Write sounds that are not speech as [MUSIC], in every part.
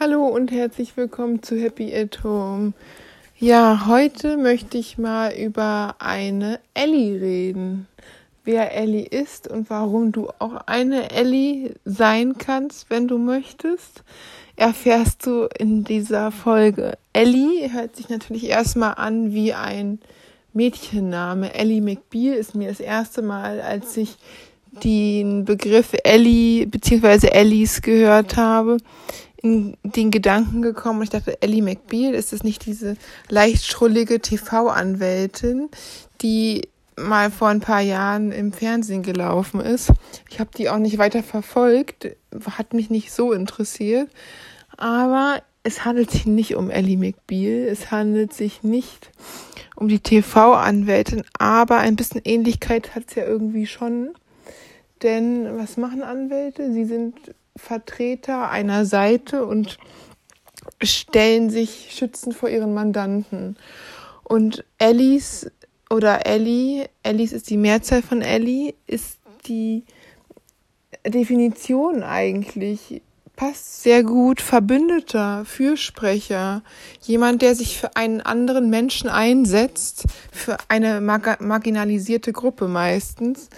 Hallo und herzlich willkommen zu Happy at Home. Ja, heute möchte ich mal über eine Ellie reden. Wer Ellie ist und warum du auch eine Ellie sein kannst, wenn du möchtest, erfährst du in dieser Folge. Ellie hört sich natürlich erstmal an wie ein Mädchenname. Ellie McBeal ist mir das erste Mal, als ich den Begriff Ellie bzw. Ellies gehört habe, den Gedanken gekommen und ich dachte, Ellie McBeal, ist es nicht diese leicht schrullige TV-Anwältin, die mal vor ein paar Jahren im Fernsehen gelaufen ist. Ich habe die auch nicht weiter verfolgt, hat mich nicht so interessiert, aber es handelt sich nicht um Ellie McBeal, es handelt sich nicht um die TV-Anwältin, aber ein bisschen Ähnlichkeit hat es ja irgendwie schon. Denn was machen Anwälte? Sie sind Vertreter einer Seite und stellen sich schützend vor ihren Mandanten. Und Ellis oder Ellie, Ellis ist die Mehrzahl von Ellie, ist die Definition eigentlich. Passt sehr gut Verbündeter, Fürsprecher, jemand, der sich für einen anderen Menschen einsetzt, für eine mar marginalisierte Gruppe meistens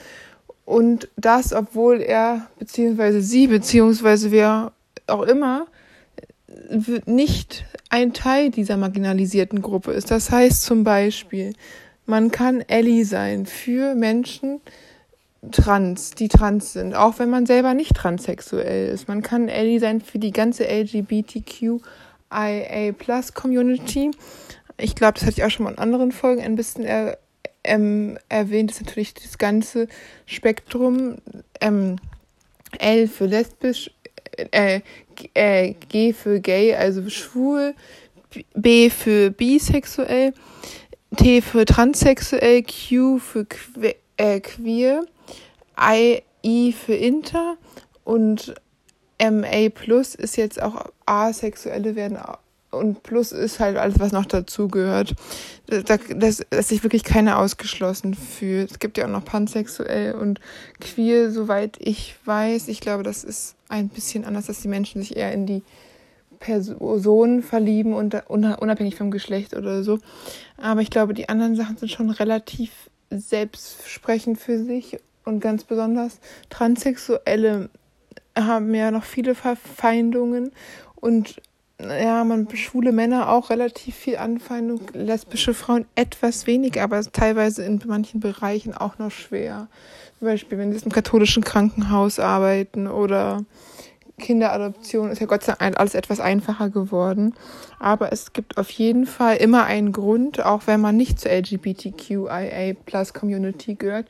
und das, obwohl er, beziehungsweise sie, beziehungsweise wer auch immer, nicht ein Teil dieser marginalisierten Gruppe ist. Das heißt zum Beispiel, man kann Ellie sein für Menschen trans, die trans sind, auch wenn man selber nicht transsexuell ist. Man kann Ellie sein für die ganze LGBTQIA Plus Community. Ich glaube, das hatte ich auch schon mal in anderen Folgen ein bisschen er ähm, erwähnt ist natürlich das ganze Spektrum. Ähm, L für lesbisch, äh, äh, G für gay, also schwul, B für bisexuell, T für transsexuell, Q für que äh, queer, I, I für inter und MA plus ist jetzt auch asexuelle werden und plus ist halt alles, was noch dazugehört. Da, dass, dass sich wirklich keiner ausgeschlossen fühlt. Es gibt ja auch noch pansexuell und queer, soweit ich weiß. Ich glaube, das ist ein bisschen anders, dass die Menschen sich eher in die Personen verlieben und unabhängig vom Geschlecht oder so. Aber ich glaube, die anderen Sachen sind schon relativ selbstsprechend für sich und ganz besonders Transsexuelle haben ja noch viele Verfeindungen und ja, man schwule Männer auch relativ viel Anfeindung, lesbische Frauen etwas weniger, aber teilweise in manchen Bereichen auch noch schwer. Zum Beispiel, wenn sie im katholischen Krankenhaus arbeiten oder Kinderadoption ist ja Gott sei Dank alles etwas einfacher geworden. Aber es gibt auf jeden Fall immer einen Grund, auch wenn man nicht zur LGBTQIA Plus Community gehört,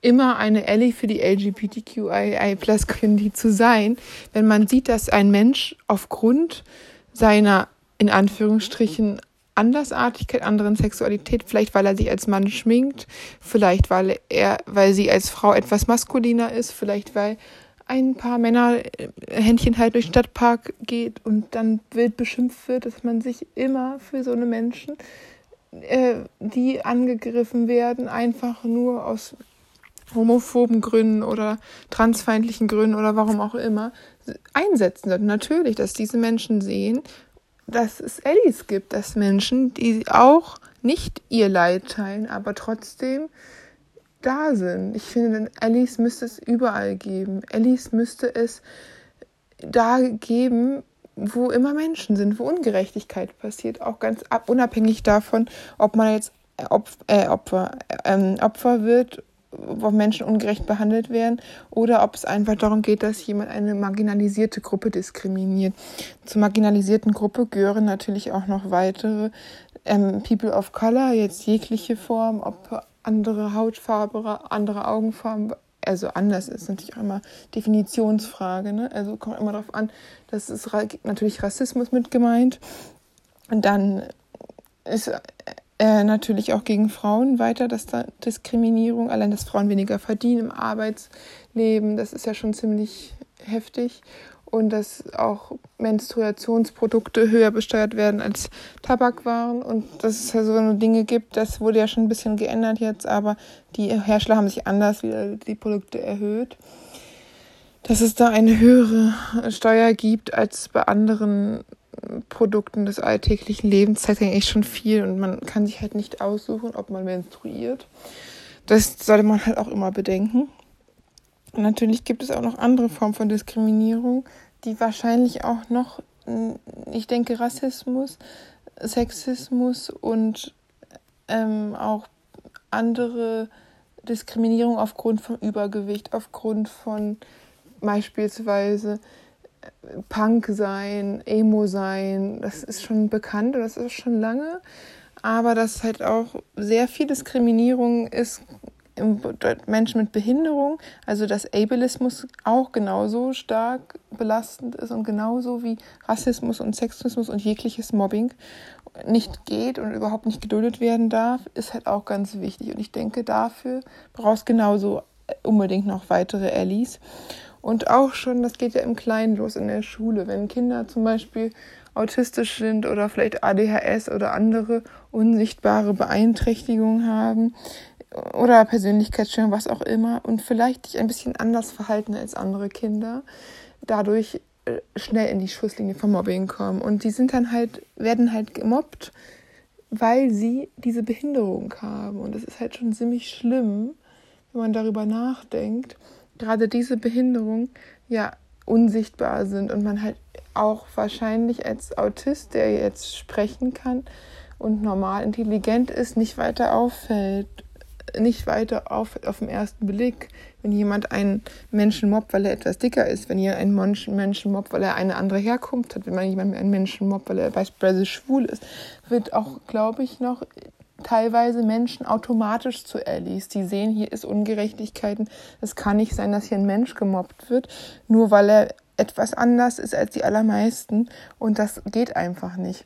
immer eine Ellie für die LGBTQIA Plus Community zu sein, wenn man sieht, dass ein Mensch aufgrund seiner in Anführungsstrichen Andersartigkeit, anderen Sexualität, vielleicht weil er sich als Mann schminkt, vielleicht weil er, weil sie als Frau etwas maskuliner ist, vielleicht weil ein paar Männer äh, Händchen halt durch den Stadtpark geht und dann wild beschimpft wird, dass man sich immer für so eine Menschen, äh, die angegriffen werden, einfach nur aus homophoben Gründen oder transfeindlichen Gründen oder warum auch immer einsetzen sollte. Natürlich, dass diese Menschen sehen, dass es Ellis gibt, dass Menschen, die auch nicht ihr Leid teilen, aber trotzdem da sind. Ich finde, Ellis müsste es überall geben. Ellis müsste es da geben, wo immer Menschen sind, wo Ungerechtigkeit passiert, auch ganz ab, unabhängig davon, ob man jetzt Opfer, äh, Opfer, äh, Opfer wird wo Menschen ungerecht behandelt werden oder ob es einfach darum geht, dass jemand eine marginalisierte Gruppe diskriminiert. Zur marginalisierten Gruppe gehören natürlich auch noch weitere ähm, People of Color, jetzt jegliche Form, ob andere Hautfarbe, andere Augenfarben, also anders ist natürlich auch immer Definitionsfrage, ne? Also kommt immer darauf an, das ist natürlich Rassismus mit gemeint. Und dann ist äh, natürlich auch gegen Frauen weiter, dass da Diskriminierung, allein dass Frauen weniger verdienen im Arbeitsleben, das ist ja schon ziemlich heftig. Und dass auch Menstruationsprodukte höher besteuert werden als Tabakwaren und dass es ja so Dinge gibt, das wurde ja schon ein bisschen geändert jetzt, aber die Hersteller haben sich anders wieder die Produkte erhöht. dass es da eine höhere Steuer gibt als bei anderen Produkten des alltäglichen Lebens, zeigt eigentlich schon viel und man kann sich halt nicht aussuchen, ob man menstruiert. Das sollte man halt auch immer bedenken. Natürlich gibt es auch noch andere Formen von Diskriminierung, die wahrscheinlich auch noch, ich denke, Rassismus, Sexismus und ähm, auch andere Diskriminierung aufgrund von Übergewicht, aufgrund von beispielsweise Punk sein, Emo sein, das ist schon bekannt und das ist schon lange. Aber dass halt auch sehr viel Diskriminierung ist Menschen mit Behinderung, also dass Ableismus auch genauso stark belastend ist und genauso wie Rassismus und Sexismus und jegliches Mobbing nicht geht und überhaupt nicht geduldet werden darf, ist halt auch ganz wichtig. Und ich denke, dafür brauchst genauso unbedingt noch weitere Allies. Und auch schon, das geht ja im Kleinen los in der Schule, wenn Kinder zum Beispiel autistisch sind oder vielleicht ADHS oder andere unsichtbare Beeinträchtigungen haben oder Persönlichkeitsstörung, was auch immer, und vielleicht dich ein bisschen anders verhalten als andere Kinder, dadurch äh, schnell in die Schusslinie vom Mobbing kommen. Und die sind dann halt, werden halt gemobbt, weil sie diese Behinderung haben. Und das ist halt schon ziemlich schlimm, wenn man darüber nachdenkt. Gerade diese Behinderung ja unsichtbar sind und man halt auch wahrscheinlich als Autist, der jetzt sprechen kann und normal intelligent ist, nicht weiter auffällt nicht weiter auf, auf den ersten Blick. Wenn jemand einen Menschen mobbt, weil er etwas dicker ist, wenn jemand einen Menschen, mobbt, weil er eine andere Herkunft hat, wenn man jemand einen Menschen mobbt, weil er beispielsweise schwul ist, wird auch, glaube ich, noch teilweise Menschen automatisch zu Allies. Die sehen, hier ist Ungerechtigkeiten. Es kann nicht sein, dass hier ein Mensch gemobbt wird, nur weil er etwas anders ist als die allermeisten. Und das geht einfach nicht.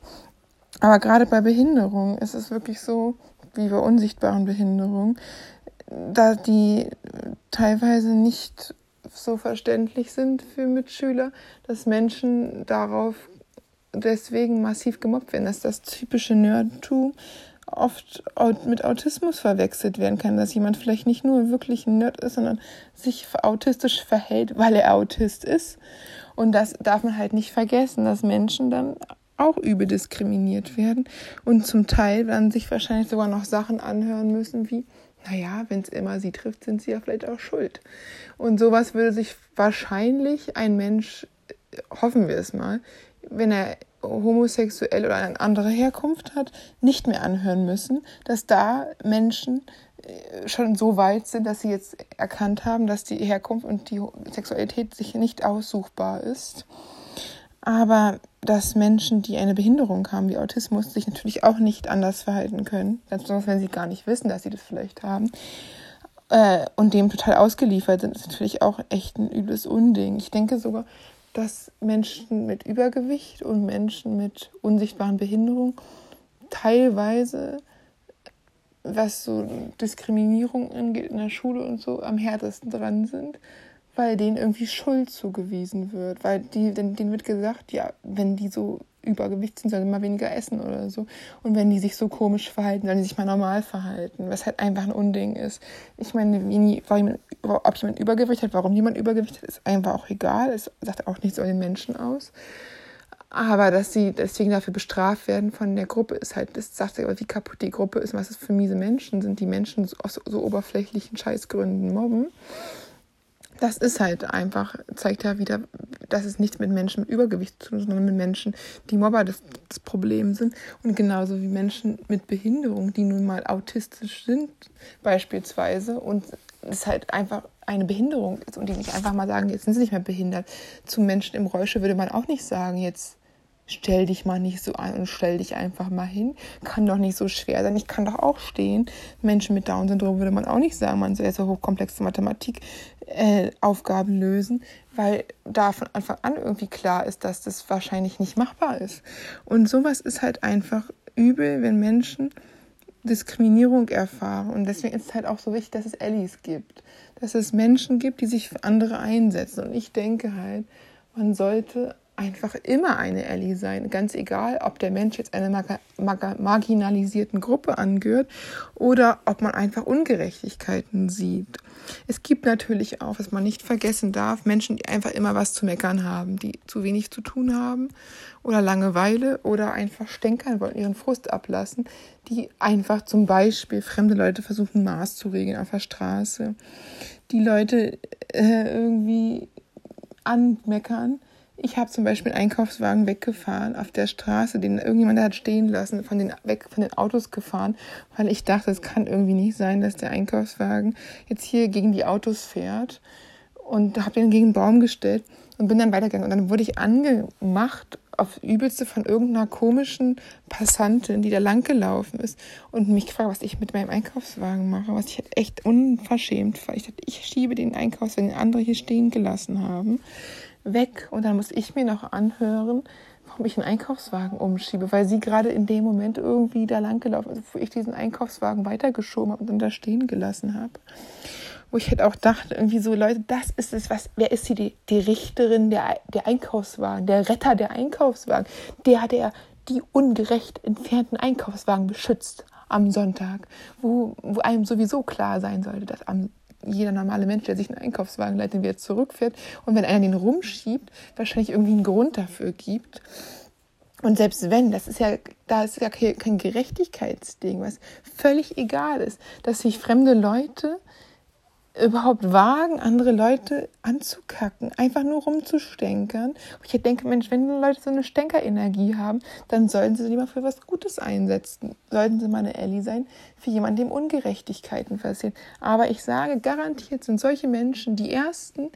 Aber gerade bei Behinderung ist es wirklich so, wie bei unsichtbaren Behinderungen, da die teilweise nicht so verständlich sind für Mitschüler, dass Menschen darauf deswegen massiv gemobbt werden, dass das typische Nerdtum oft mit Autismus verwechselt werden kann, dass jemand vielleicht nicht nur wirklich ein Nerd ist, sondern sich autistisch verhält, weil er Autist ist. Und das darf man halt nicht vergessen, dass Menschen dann auch übel diskriminiert werden und zum Teil werden sich wahrscheinlich sogar noch Sachen anhören müssen wie, naja, wenn es immer sie trifft, sind sie ja vielleicht auch schuld. Und sowas würde sich wahrscheinlich ein Mensch, hoffen wir es mal, wenn er homosexuell oder eine andere Herkunft hat, nicht mehr anhören müssen, dass da Menschen äh, schon so weit sind, dass sie jetzt erkannt haben, dass die Herkunft und die Sexualität sich nicht aussuchbar ist. Aber dass Menschen, die eine Behinderung haben, wie Autismus, sich natürlich auch nicht anders verhalten können, ganz besonders wenn sie gar nicht wissen, dass sie das vielleicht haben, äh, und dem total ausgeliefert sind, ist natürlich auch echt ein übles Unding. Ich denke sogar, dass Menschen mit Übergewicht und Menschen mit unsichtbaren Behinderungen teilweise, was so Diskriminierung angeht in der Schule und so, am härtesten dran sind weil denen irgendwie Schuld zugewiesen wird. Weil die, denen wird gesagt, ja, wenn die so Übergewicht sind, sollen sie mal weniger essen oder so. Und wenn die sich so komisch verhalten, sollen die sich mal normal verhalten, was halt einfach ein Unding ist. Ich meine, wie, ob jemand Übergewicht hat, warum jemand Übergewicht hat, ist einfach auch egal. Es sagt auch nichts über den Menschen aus. Aber dass sie deswegen dafür bestraft werden von der Gruppe, ist halt, das sagt ja, wie kaputt die Gruppe ist, was es für miese Menschen sind, die Menschen aus so oberflächlichen Scheißgründen mobben das ist halt einfach, zeigt ja wieder, dass es nichts mit Menschen mit Übergewicht zu tun, sondern mit Menschen, die Mobber das, das Problem sind. Und genauso wie Menschen mit Behinderung, die nun mal autistisch sind, beispielsweise, und es halt einfach eine Behinderung ist und die nicht einfach mal sagen, jetzt sind sie nicht mehr behindert. Zu Menschen im Räusche würde man auch nicht sagen, jetzt stell dich mal nicht so an und stell dich einfach mal hin. Kann doch nicht so schwer sein. Ich kann doch auch stehen. Menschen mit Down-Syndrom würde man auch nicht sagen, man soll so hochkomplexe Mathematik-Aufgaben äh, lösen, weil da von Anfang an irgendwie klar ist, dass das wahrscheinlich nicht machbar ist. Und sowas ist halt einfach übel, wenn Menschen Diskriminierung erfahren. Und deswegen ist es halt auch so wichtig, dass es Allies gibt. Dass es Menschen gibt, die sich für andere einsetzen. Und ich denke halt, man sollte einfach immer eine Ellie sein. Ganz egal, ob der Mensch jetzt einer mar mar marginalisierten Gruppe angehört oder ob man einfach Ungerechtigkeiten sieht. Es gibt natürlich auch, was man nicht vergessen darf, Menschen, die einfach immer was zu meckern haben, die zu wenig zu tun haben oder Langeweile oder einfach stänkern wollen, ihren Frust ablassen, die einfach zum Beispiel fremde Leute versuchen, Maß zu regeln auf der Straße, die Leute äh, irgendwie anmeckern. Ich habe zum Beispiel einen Einkaufswagen weggefahren auf der Straße, den irgendjemand hat stehen lassen, von den, weg von den Autos gefahren, weil ich dachte, es kann irgendwie nicht sein, dass der Einkaufswagen jetzt hier gegen die Autos fährt. Und habe den gegen den Baum gestellt und bin dann weitergegangen. Und dann wurde ich angemacht auf übelste von irgendeiner komischen Passantin, die da lang gelaufen ist und mich gefragt, was ich mit meinem Einkaufswagen mache, was ich echt unverschämt war. Ich dachte, ich schiebe den Einkaufswagen, den andere hier stehen gelassen haben, weg. Und dann muss ich mir noch anhören, warum ich einen Einkaufswagen umschiebe, weil sie gerade in dem Moment irgendwie da lang gelaufen ist, wo ich diesen Einkaufswagen weitergeschoben habe und dann da stehen gelassen habe wo ich halt auch dachte, irgendwie so, Leute, das ist es, was, wer ist hier die, die Richterin der, der Einkaufswagen, der Retter der Einkaufswagen, der, der die ungerecht entfernten Einkaufswagen beschützt am Sonntag, wo, wo einem sowieso klar sein sollte, dass am jeder normale Mensch, der sich einen Einkaufswagen leitet, wieder zurückfährt und wenn einer den rumschiebt, wahrscheinlich irgendwie einen Grund dafür gibt. Und selbst wenn, das ist ja, da ist ja kein Gerechtigkeitsding, was völlig egal ist, dass sich fremde Leute überhaupt wagen, andere Leute anzukacken, einfach nur rumzustänkern. Und ich denke, Mensch, wenn Leute so eine Stänkerenergie haben, dann sollten sie lieber für was Gutes einsetzen. Sollten sie mal eine Ellie sein, für jemanden, dem Ungerechtigkeiten passieren. Aber ich sage, garantiert sind solche Menschen die Ersten,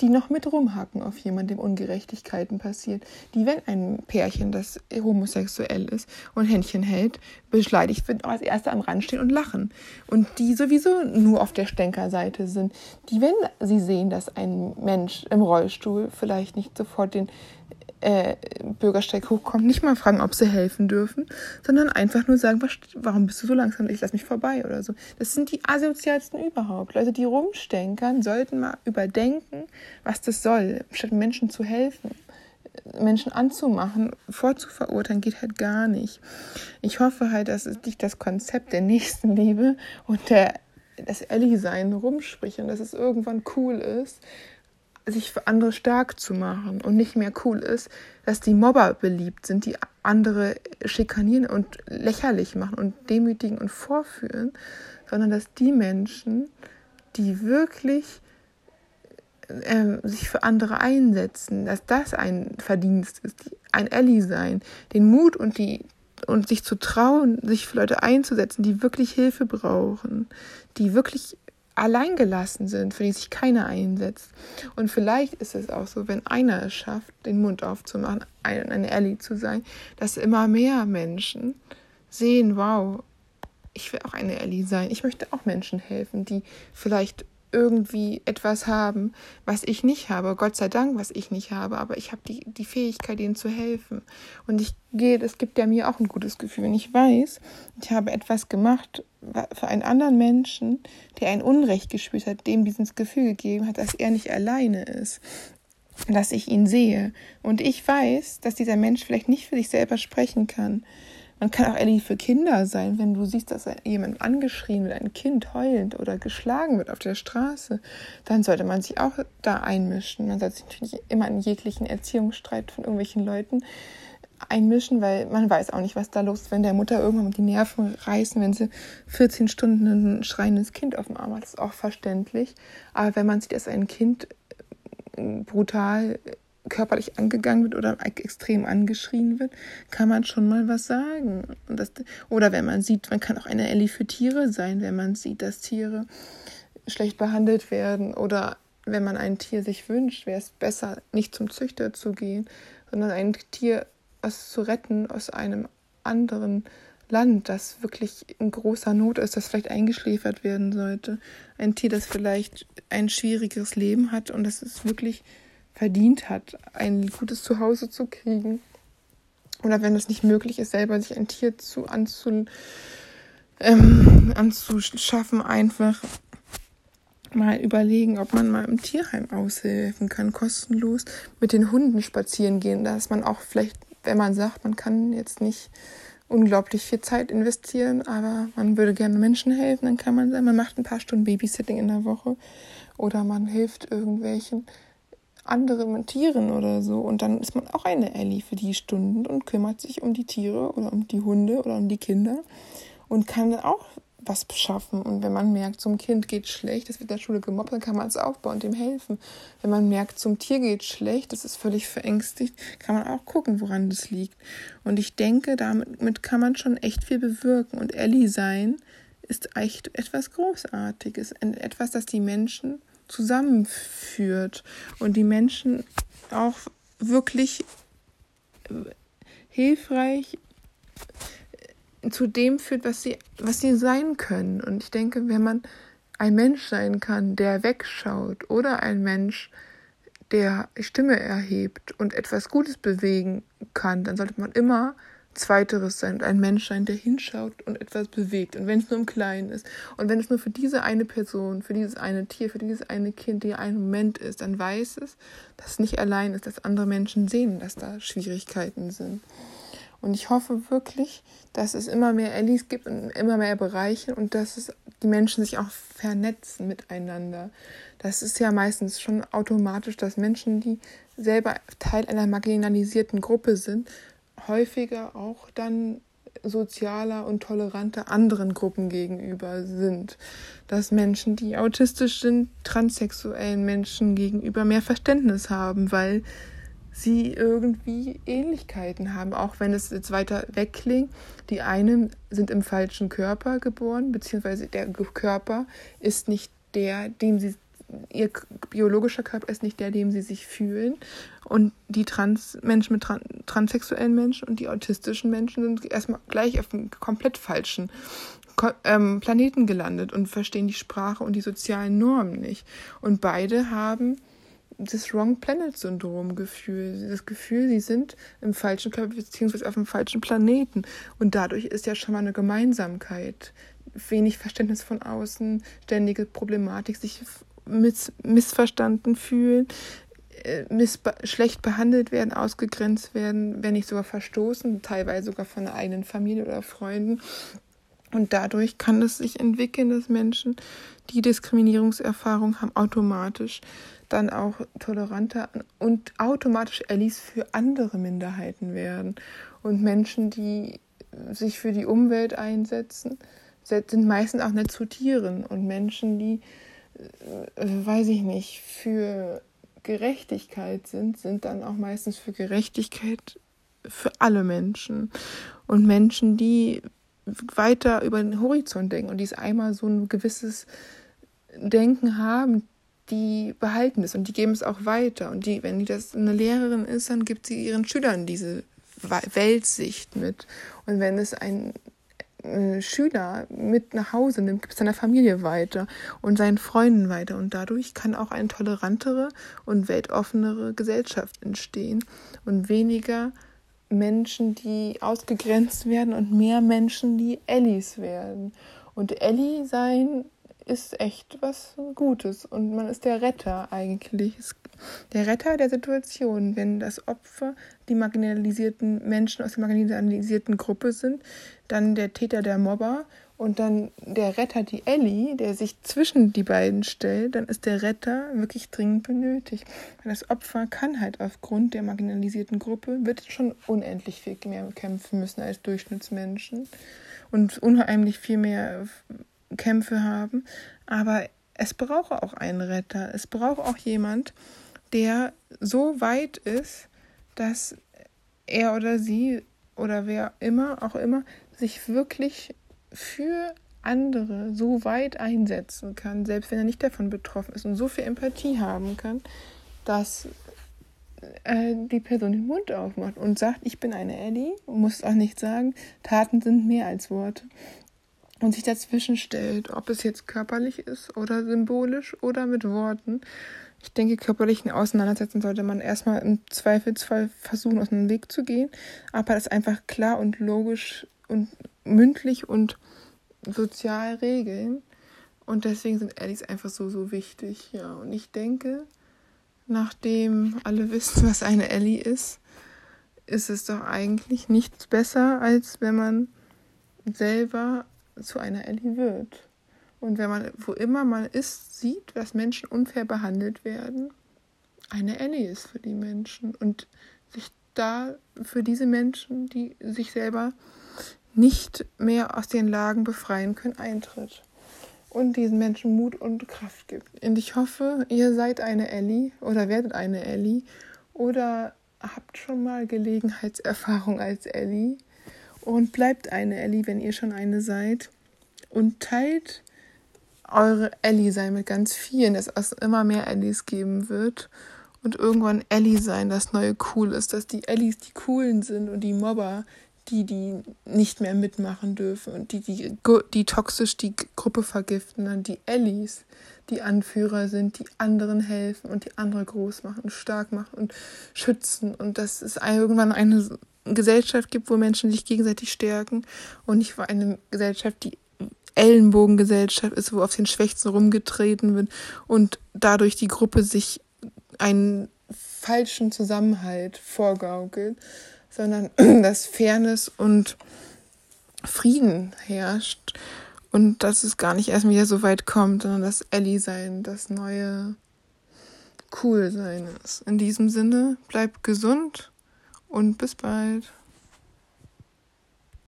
die noch mit rumhacken auf jemanden, dem Ungerechtigkeiten passiert, die, wenn ein Pärchen, das homosexuell ist und Händchen hält, beschleidigt wird, als Erste am Rand stehen und lachen. Und die sowieso nur auf der Stänkerseite sind, die, wenn sie sehen, dass ein Mensch im Rollstuhl vielleicht nicht sofort den äh, Bürgersteig hochkommt, nicht mal fragen, ob sie helfen dürfen, sondern einfach nur sagen, was, warum bist du so langsam? Ich lass mich vorbei oder so. Das sind die asozialsten überhaupt. Leute, die rumstänkern, sollten mal überdenken, was das soll, statt Menschen zu helfen. Menschen anzumachen, vorzuverurteilen, geht halt gar nicht. Ich hoffe halt, dass nicht das Konzept der Nächstenliebe und der das Ellie-Sein rumspricht und dass es irgendwann cool ist, sich für andere stark zu machen und nicht mehr cool ist, dass die Mobber beliebt sind, die andere schikanieren und lächerlich machen und demütigen und vorführen, sondern dass die Menschen, die wirklich äh, sich für andere einsetzen, dass das ein Verdienst ist, ein Ellie sein, den Mut und die und sich zu trauen, sich für Leute einzusetzen, die wirklich Hilfe brauchen, die wirklich alleingelassen sind, für die sich keiner einsetzt. Und vielleicht ist es auch so, wenn einer es schafft, den Mund aufzumachen, eine Ellie zu sein, dass immer mehr Menschen sehen, wow, ich will auch eine Ellie sein. Ich möchte auch Menschen helfen, die vielleicht irgendwie etwas haben, was ich nicht habe. Gott sei Dank, was ich nicht habe, aber ich habe die, die Fähigkeit, ihnen zu helfen. Und ich gehe, das gibt ja mir auch ein gutes Gefühl, wenn ich weiß, ich habe etwas gemacht für einen anderen Menschen, der ein Unrecht gespürt hat, dem dieses Gefühl gegeben hat, dass er nicht alleine ist dass ich ihn sehe. Und ich weiß, dass dieser Mensch vielleicht nicht für sich selber sprechen kann. Man kann auch ehrlich für Kinder sein, wenn du siehst, dass jemand angeschrien wird, ein Kind heulend oder geschlagen wird auf der Straße, dann sollte man sich auch da einmischen. Man sollte sich natürlich immer in jeglichen Erziehungsstreit von irgendwelchen Leuten einmischen, weil man weiß auch nicht, was da los ist, wenn der Mutter irgendwann die Nerven reißen, wenn sie 14 Stunden ein schreiendes Kind auf dem Arm hat. Das ist auch verständlich. Aber wenn man sieht, dass ein Kind brutal körperlich angegangen wird oder extrem angeschrien wird, kann man schon mal was sagen. Das, oder wenn man sieht, man kann auch eine Ellie für Tiere sein, wenn man sieht, dass Tiere schlecht behandelt werden oder wenn man ein Tier sich wünscht, wäre es besser, nicht zum Züchter zu gehen, sondern ein Tier zu retten aus einem anderen Land, das wirklich in großer Not ist, das vielleicht eingeschläfert werden sollte. Ein Tier, das vielleicht ein schwieriges Leben hat und das ist wirklich verdient hat, ein gutes Zuhause zu kriegen. Oder wenn es nicht möglich ist, selber sich ein Tier zu anzu, ähm, anzuschaffen, einfach mal überlegen, ob man mal im Tierheim aushelfen kann, kostenlos mit den Hunden spazieren gehen, dass man auch vielleicht, wenn man sagt, man kann jetzt nicht unglaublich viel Zeit investieren, aber man würde gerne Menschen helfen, dann kann man sagen, man macht ein paar Stunden Babysitting in der Woche oder man hilft irgendwelchen anderen Tieren oder so und dann ist man auch eine Ellie für die Stunden und kümmert sich um die Tiere oder um die Hunde oder um die Kinder und kann auch was schaffen. Und wenn man merkt, zum Kind geht schlecht, das wird in der Schule gemobbt, dann kann man es aufbauen und dem helfen. Wenn man merkt, zum Tier geht schlecht, das ist völlig verängstigt, kann man auch gucken, woran das liegt. Und ich denke, damit kann man schon echt viel bewirken. Und Ellie sein ist echt etwas Großartiges, etwas, das die Menschen zusammenführt und die Menschen auch wirklich hilfreich zu dem führt, was sie, was sie sein können. Und ich denke, wenn man ein Mensch sein kann, der wegschaut oder ein Mensch, der Stimme erhebt und etwas Gutes bewegen kann, dann sollte man immer Zweiteres sein und ein Mensch sein, der hinschaut und etwas bewegt. Und wenn es nur im Kleinen ist und wenn es nur für diese eine Person, für dieses eine Tier, für dieses eine Kind, die ein Moment ist, dann weiß es, dass es nicht allein ist, dass andere Menschen sehen, dass da Schwierigkeiten sind. Und ich hoffe wirklich, dass es immer mehr Ellis gibt und immer mehr Bereiche und dass es die Menschen sich auch vernetzen miteinander. Das ist ja meistens schon automatisch, dass Menschen, die selber Teil einer marginalisierten Gruppe sind, häufiger auch dann sozialer und toleranter anderen Gruppen gegenüber sind. Dass Menschen, die autistisch sind, transsexuellen Menschen gegenüber mehr Verständnis haben, weil sie irgendwie Ähnlichkeiten haben, auch wenn es jetzt weiter weg klingt. Die einen sind im falschen Körper geboren, beziehungsweise der Körper ist nicht der, dem sie ihr biologischer Körper ist nicht der, dem sie sich fühlen. Und die Trans-Menschen mit tran transsexuellen Menschen und die autistischen Menschen sind erstmal gleich auf einem komplett falschen ähm, Planeten gelandet und verstehen die Sprache und die sozialen Normen nicht. Und beide haben das Wrong Planet Syndrom Gefühl, das Gefühl, sie sind im falschen Körper beziehungsweise auf dem falschen Planeten und dadurch ist ja schon mal eine Gemeinsamkeit, wenig Verständnis von außen, ständige Problematik, sich miss missverstanden fühlen, äh, schlecht behandelt werden, ausgegrenzt werden, wenn nicht sogar verstoßen, teilweise sogar von der eigenen Familie oder Freunden. Und dadurch kann es sich entwickeln, dass Menschen, die Diskriminierungserfahrung haben, automatisch dann auch toleranter und automatisch Allies für andere Minderheiten werden. Und Menschen, die sich für die Umwelt einsetzen, sind meistens auch nicht zu Tieren. Und Menschen, die, weiß ich nicht, für Gerechtigkeit sind, sind dann auch meistens für Gerechtigkeit für alle Menschen. Und Menschen, die weiter über den Horizont denken und die einmal so ein gewisses Denken haben, die behalten es und die geben es auch weiter. Und die, wenn die das eine Lehrerin ist, dann gibt sie ihren Schülern diese Weltsicht mit. Und wenn es ein äh, Schüler mit nach Hause nimmt, gibt es seiner Familie weiter und seinen Freunden weiter. Und dadurch kann auch eine tolerantere und weltoffenere Gesellschaft entstehen und weniger Menschen, die ausgegrenzt werden und mehr Menschen, die Ellis werden. Und Ellie sein ist echt was Gutes und man ist der Retter eigentlich. Der Retter der Situation, wenn das Opfer die marginalisierten Menschen aus der marginalisierten Gruppe sind, dann der Täter der Mobber und dann der Retter die Ellie, der sich zwischen die beiden stellt, dann ist der Retter wirklich dringend benötigt. Das Opfer kann halt aufgrund der marginalisierten Gruppe, wird schon unendlich viel mehr kämpfen müssen als Durchschnittsmenschen und unheimlich viel mehr Kämpfe haben. Aber es braucht auch einen Retter. Es braucht auch jemand, der so weit ist, dass er oder sie oder wer immer auch immer sich wirklich für andere so weit einsetzen kann, selbst wenn er nicht davon betroffen ist und so viel Empathie haben kann, dass äh, die Person den Mund aufmacht und sagt, ich bin eine Ellie, muss auch nicht sagen, Taten sind mehr als Worte und sich dazwischen stellt, ob es jetzt körperlich ist oder symbolisch oder mit Worten. Ich denke, körperlichen Auseinandersetzen sollte man erstmal im Zweifelsfall versuchen, aus dem Weg zu gehen, aber das einfach klar und logisch und mündlich und sozial regeln Und deswegen sind Allies einfach so, so wichtig. Ja, und ich denke, nachdem alle wissen, was eine Ellie ist, ist es doch eigentlich nichts besser, als wenn man selber zu einer Ellie wird. Und wenn man, wo immer man ist, sieht, dass Menschen unfair behandelt werden, eine Ellie ist für die Menschen. Und sich da für diese Menschen, die sich selber nicht mehr aus den Lagen befreien können, eintritt. Und diesen Menschen Mut und Kraft gibt. Und ich hoffe, ihr seid eine Ellie oder werdet eine Ellie oder habt schon mal Gelegenheitserfahrung als Ellie und bleibt eine Ellie, wenn ihr schon eine seid. Und teilt eure Ellie sein mit ganz vielen, dass es immer mehr Ellies geben wird. Und irgendwann Ellie sein, das neue Cool ist, dass die Ellies die Coolen sind und die Mobber, die, die nicht mehr mitmachen dürfen und die, die, die toxisch die Gruppe vergiften, dann die Ellies, die Anführer sind, die anderen helfen und die andere groß machen stark machen und schützen und dass es irgendwann eine Gesellschaft gibt, wo Menschen sich gegenseitig stärken und nicht eine Gesellschaft, die Ellenbogengesellschaft ist, wo auf den Schwächsten rumgetreten wird und dadurch die Gruppe sich einen falschen Zusammenhalt vorgaukelt, sondern [CLEARS THROAT] dass Fairness und Frieden herrscht und dass es gar nicht erst wieder so weit kommt, sondern dass Ellie sein das neue Cool sein ist. In diesem Sinne, bleibt gesund und bis bald.